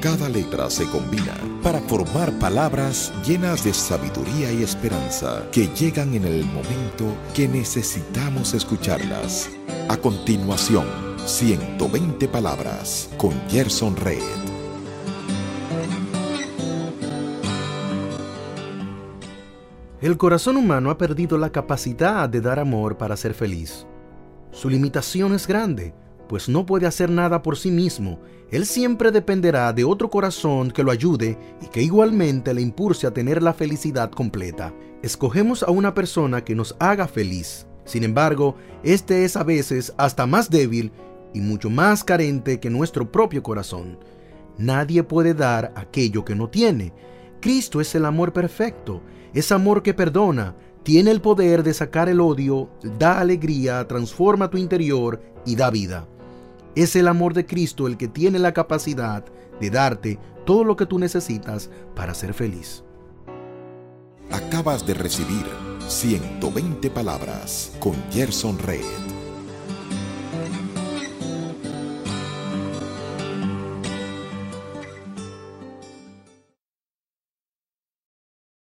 Cada letra se combina para formar palabras llenas de sabiduría y esperanza que llegan en el momento que necesitamos escucharlas. A continuación, 120 palabras con Gerson Red. El corazón humano ha perdido la capacidad de dar amor para ser feliz. Su limitación es grande, pues no puede hacer nada por sí mismo. Él siempre dependerá de otro corazón que lo ayude y que igualmente le impulse a tener la felicidad completa. Escogemos a una persona que nos haga feliz. Sin embargo, este es a veces hasta más débil y mucho más carente que nuestro propio corazón. Nadie puede dar aquello que no tiene. Cristo es el amor perfecto, es amor que perdona, tiene el poder de sacar el odio, da alegría, transforma tu interior y da vida. Es el amor de Cristo el que tiene la capacidad de darte todo lo que tú necesitas para ser feliz. Acabas de recibir 120 palabras con Gerson Red.